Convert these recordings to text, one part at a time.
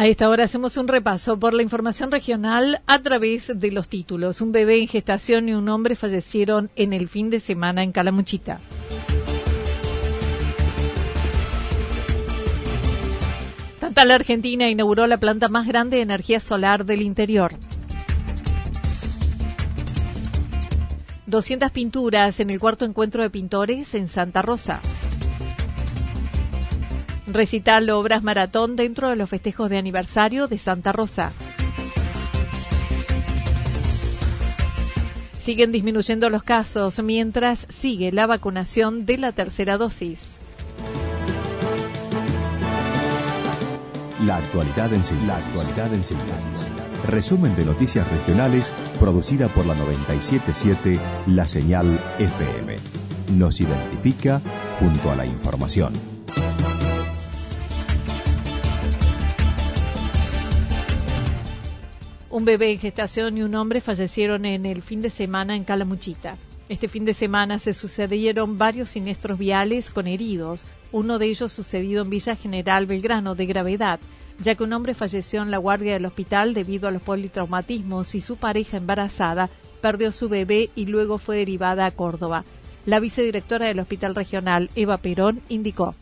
A esta hora hacemos un repaso por la información regional a través de los títulos. Un bebé en gestación y un hombre fallecieron en el fin de semana en Calamuchita. Tantal Argentina inauguró la planta más grande de energía solar del interior. 200 pinturas en el cuarto encuentro de pintores en Santa Rosa. Recital Obras Maratón dentro de los festejos de aniversario de Santa Rosa. Siguen disminuyendo los casos mientras sigue la vacunación de la tercera dosis. La actualidad en síntesis. La actualidad en síntesis. Resumen de noticias regionales producida por la 977 La Señal FM. Nos identifica junto a la información. Un bebé en gestación y un hombre fallecieron en el fin de semana en Calamuchita. Este fin de semana se sucedieron varios siniestros viales con heridos, uno de ellos sucedido en Villa General Belgrano de gravedad, ya que un hombre falleció en la guardia del hospital debido a los politraumatismos y su pareja embarazada perdió su bebé y luego fue derivada a Córdoba. La vicedirectora del Hospital Regional, Eva Perón, indicó.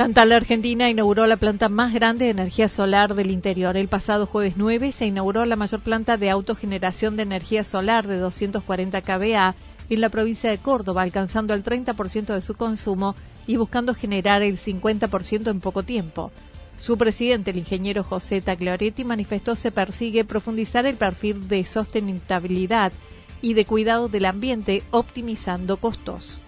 Tantal Argentina inauguró la planta más grande de energía solar del interior. El pasado jueves 9 se inauguró la mayor planta de autogeneración de energía solar de 240 kVA en la provincia de Córdoba, alcanzando el 30% de su consumo y buscando generar el 50% en poco tiempo. Su presidente, el ingeniero José Tagliaretti, manifestó se persigue profundizar el perfil de sostenibilidad y de cuidado del ambiente, optimizando costos.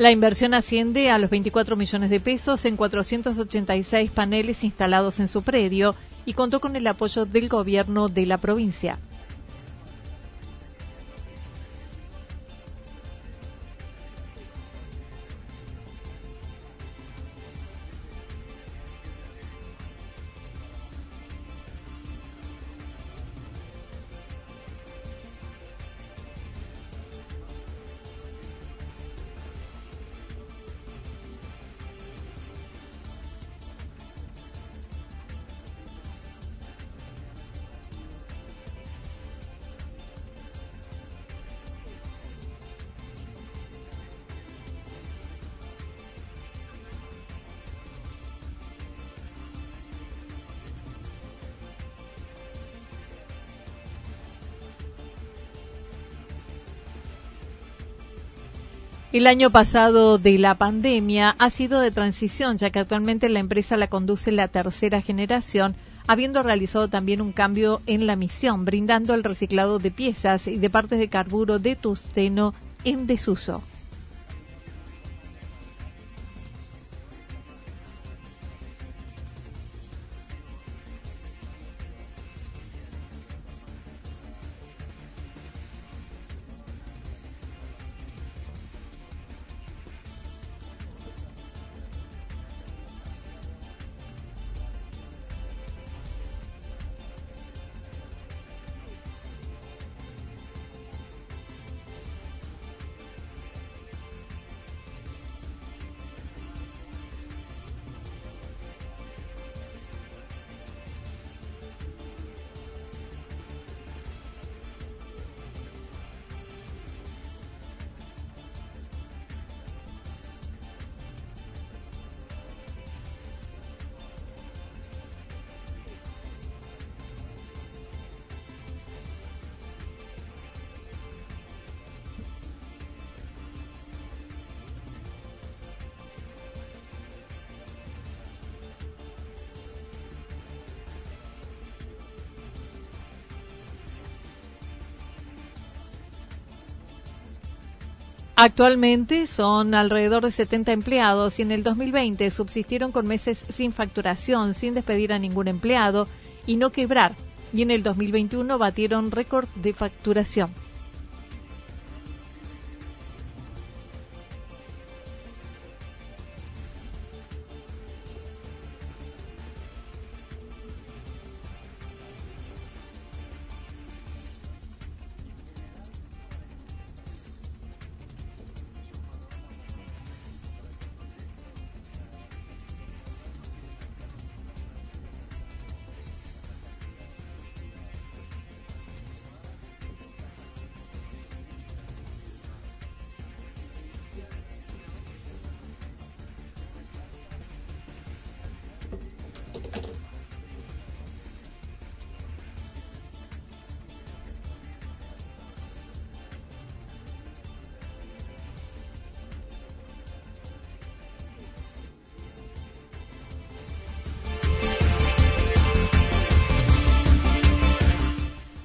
La inversión asciende a los 24 millones de pesos en 486 paneles instalados en su predio y contó con el apoyo del gobierno de la provincia. El año pasado de la pandemia ha sido de transición, ya que actualmente la empresa la conduce la tercera generación, habiendo realizado también un cambio en la misión, brindando el reciclado de piezas y de partes de carburo de tusteno en desuso. Actualmente son alrededor de 70 empleados y en el 2020 subsistieron con meses sin facturación, sin despedir a ningún empleado y no quebrar. Y en el 2021 batieron récord de facturación.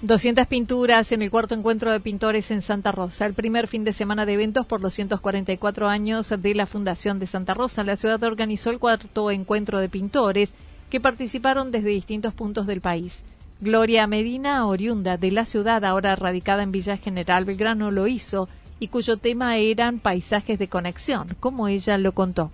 Doscientas pinturas en el cuarto encuentro de pintores en Santa Rosa. El primer fin de semana de eventos por los 144 años de la Fundación de Santa Rosa. La ciudad organizó el cuarto encuentro de pintores que participaron desde distintos puntos del país. Gloria Medina, oriunda de la ciudad, ahora radicada en Villa General Belgrano, lo hizo y cuyo tema eran paisajes de conexión, como ella lo contó.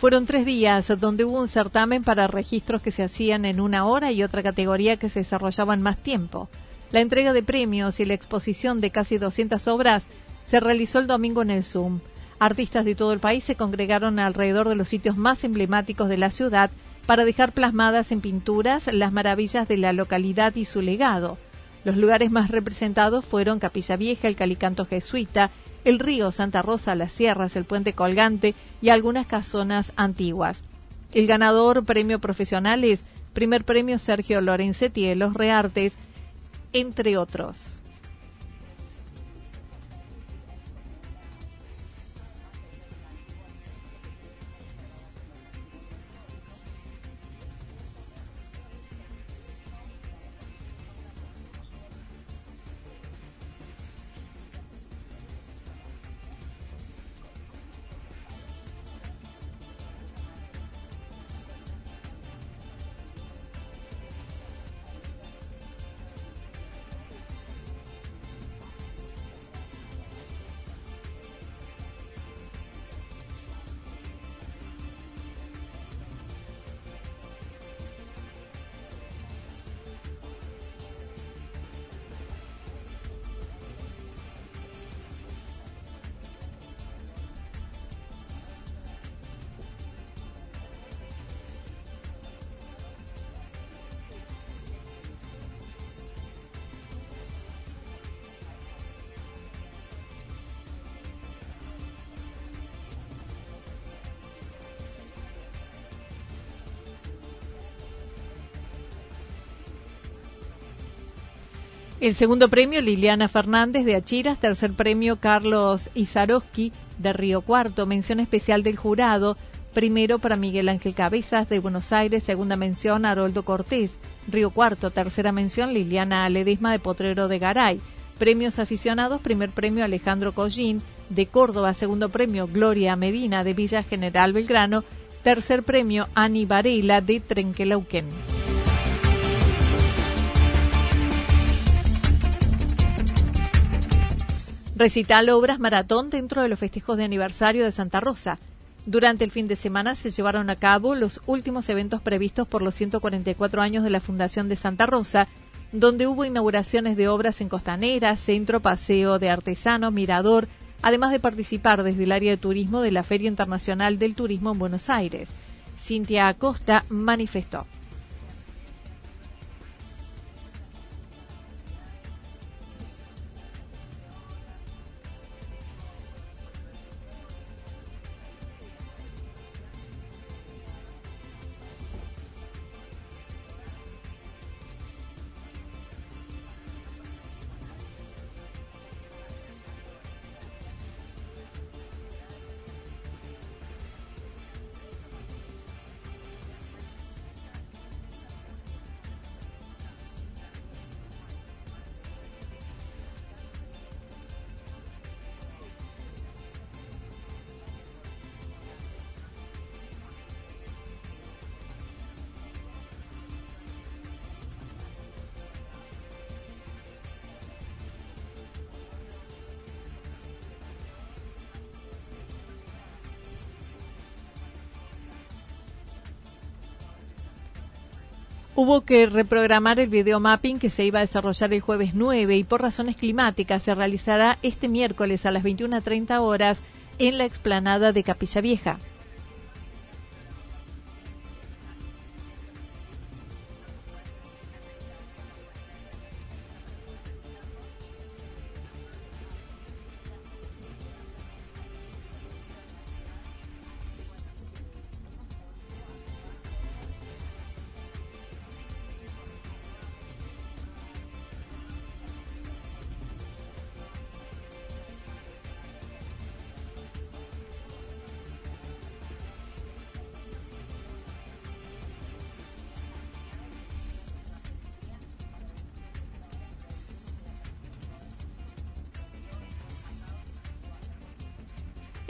Fueron tres días donde hubo un certamen para registros que se hacían en una hora y otra categoría que se desarrollaba en más tiempo. La entrega de premios y la exposición de casi 200 obras se realizó el domingo en el Zoom. Artistas de todo el país se congregaron alrededor de los sitios más emblemáticos de la ciudad para dejar plasmadas en pinturas las maravillas de la localidad y su legado. Los lugares más representados fueron Capilla Vieja, el Calicanto Jesuita, el río Santa Rosa, las sierras, el puente colgante y algunas casonas antiguas. El ganador premio profesional es primer premio Sergio Lorenzetti Los Reartes, entre otros. El segundo premio, Liliana Fernández de Achiras. Tercer premio, Carlos Izarowski de Río Cuarto. Mención especial del jurado. Primero para Miguel Ángel Cabezas de Buenos Aires. Segunda mención, Haroldo Cortés, Río Cuarto. Tercera mención, Liliana Ledesma de Potrero de Garay. Premios aficionados. Primer premio, Alejandro Collín de Córdoba. Segundo premio, Gloria Medina de Villa General Belgrano. Tercer premio, Ani Varela de Trenquelauquén. Recital Obras Maratón dentro de los festejos de aniversario de Santa Rosa. Durante el fin de semana se llevaron a cabo los últimos eventos previstos por los 144 años de la Fundación de Santa Rosa, donde hubo inauguraciones de obras en Costanera, Centro Paseo de Artesanos, Mirador, además de participar desde el área de turismo de la Feria Internacional del Turismo en Buenos Aires. Cintia Acosta manifestó. Hubo que reprogramar el video mapping que se iba a desarrollar el jueves 9 y por razones climáticas se realizará este miércoles a las 21.30 horas en la explanada de Capilla Vieja.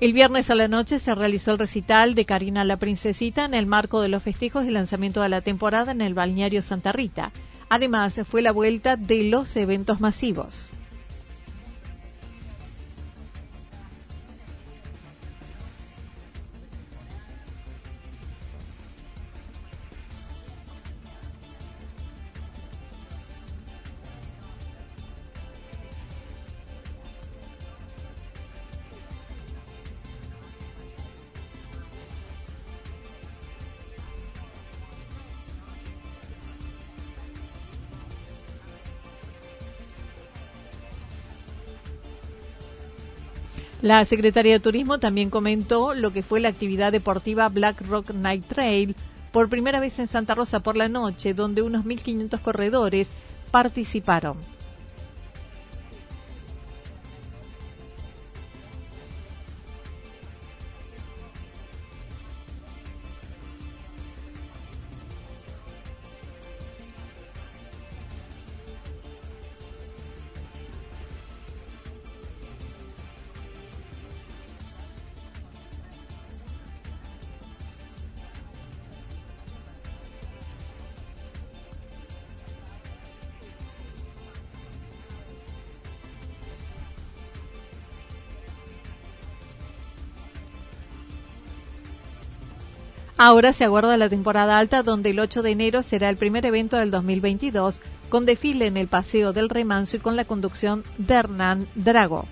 El viernes a la noche se realizó el recital de Karina la Princesita en el marco de los festejos de lanzamiento de la temporada en el balneario Santa Rita. Además, fue la vuelta de los eventos masivos. La Secretaría de Turismo también comentó lo que fue la actividad deportiva Black Rock Night Trail por primera vez en Santa Rosa por la noche, donde unos 1.500 corredores participaron. Ahora se aguarda la temporada alta donde el 8 de enero será el primer evento del 2022 con desfile en el Paseo del Remanso y con la conducción de Hernán Drago.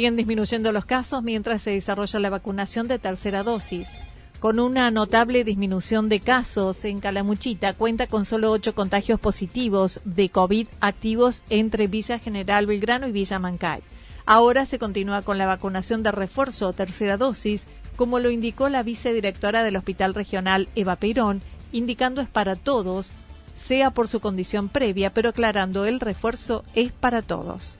Siguen disminuyendo los casos mientras se desarrolla la vacunación de tercera dosis. Con una notable disminución de casos en Calamuchita, cuenta con solo ocho contagios positivos de COVID activos entre Villa General Belgrano y Villa Mancay. Ahora se continúa con la vacunación de refuerzo o tercera dosis, como lo indicó la vicedirectora del Hospital Regional Eva Peirón, indicando es para todos, sea por su condición previa, pero aclarando el refuerzo es para todos.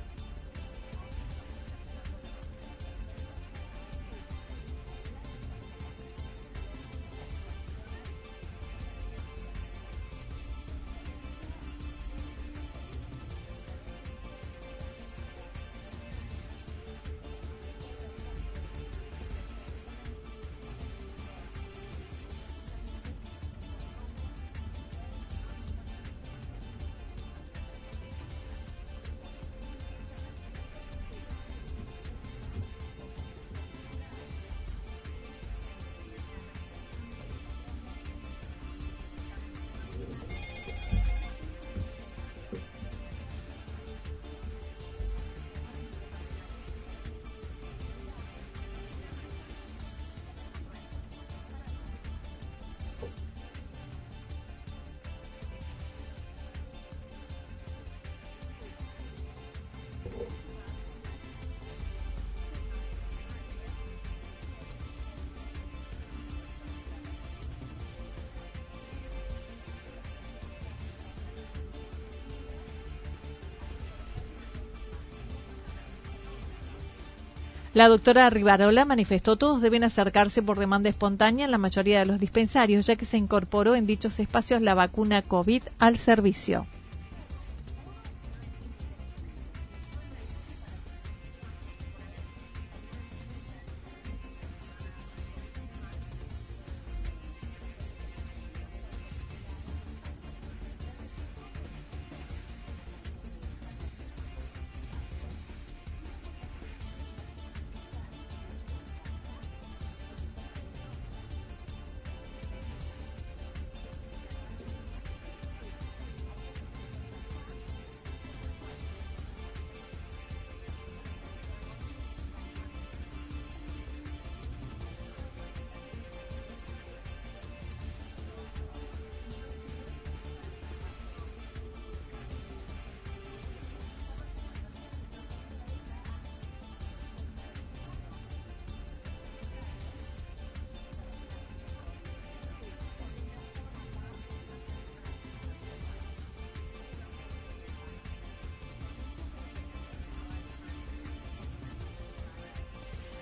La doctora Rivarola manifestó todos deben acercarse por demanda espontánea en la mayoría de los dispensarios, ya que se incorporó en dichos espacios la vacuna COVID al servicio.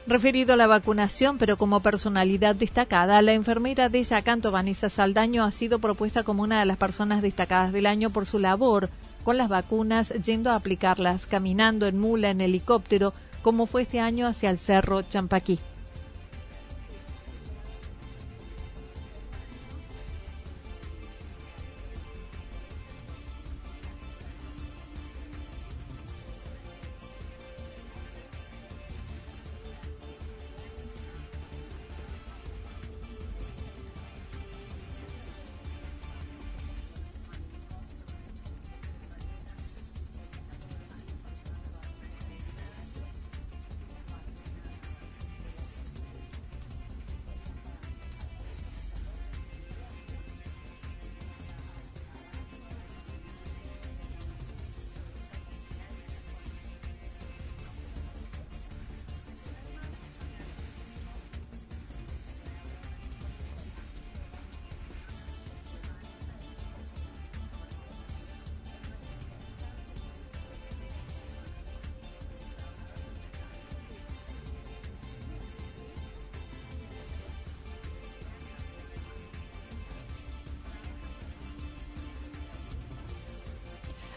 Referido a la vacunación, pero como personalidad destacada, la enfermera de Yacanto, Vanessa Saldaño, ha sido propuesta como una de las personas destacadas del año por su labor con las vacunas, yendo a aplicarlas, caminando en mula, en helicóptero, como fue este año hacia el Cerro Champaquí.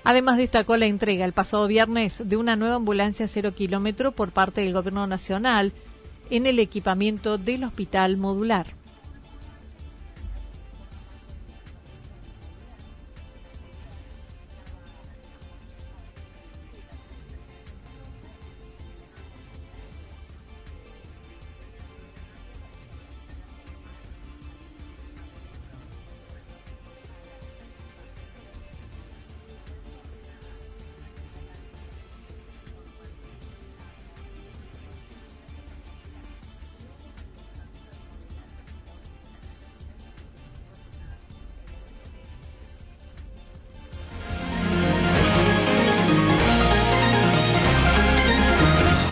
Además destacó la entrega el pasado viernes de una nueva ambulancia cero kilómetro por parte del Gobierno Nacional en el equipamiento del Hospital Modular.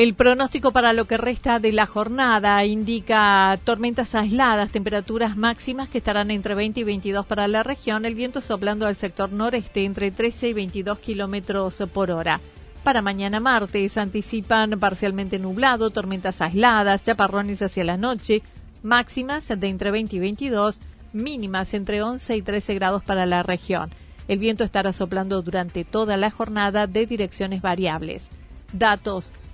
El pronóstico para lo que resta de la jornada indica tormentas aisladas, temperaturas máximas que estarán entre 20 y 22 para la región, el viento soplando al sector noreste entre 13 y 22 kilómetros por hora. Para mañana martes anticipan parcialmente nublado, tormentas aisladas, chaparrones hacia la noche, máximas de entre 20 y 22, mínimas entre 11 y 13 grados para la región. El viento estará soplando durante toda la jornada de direcciones variables. Datos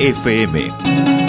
FM.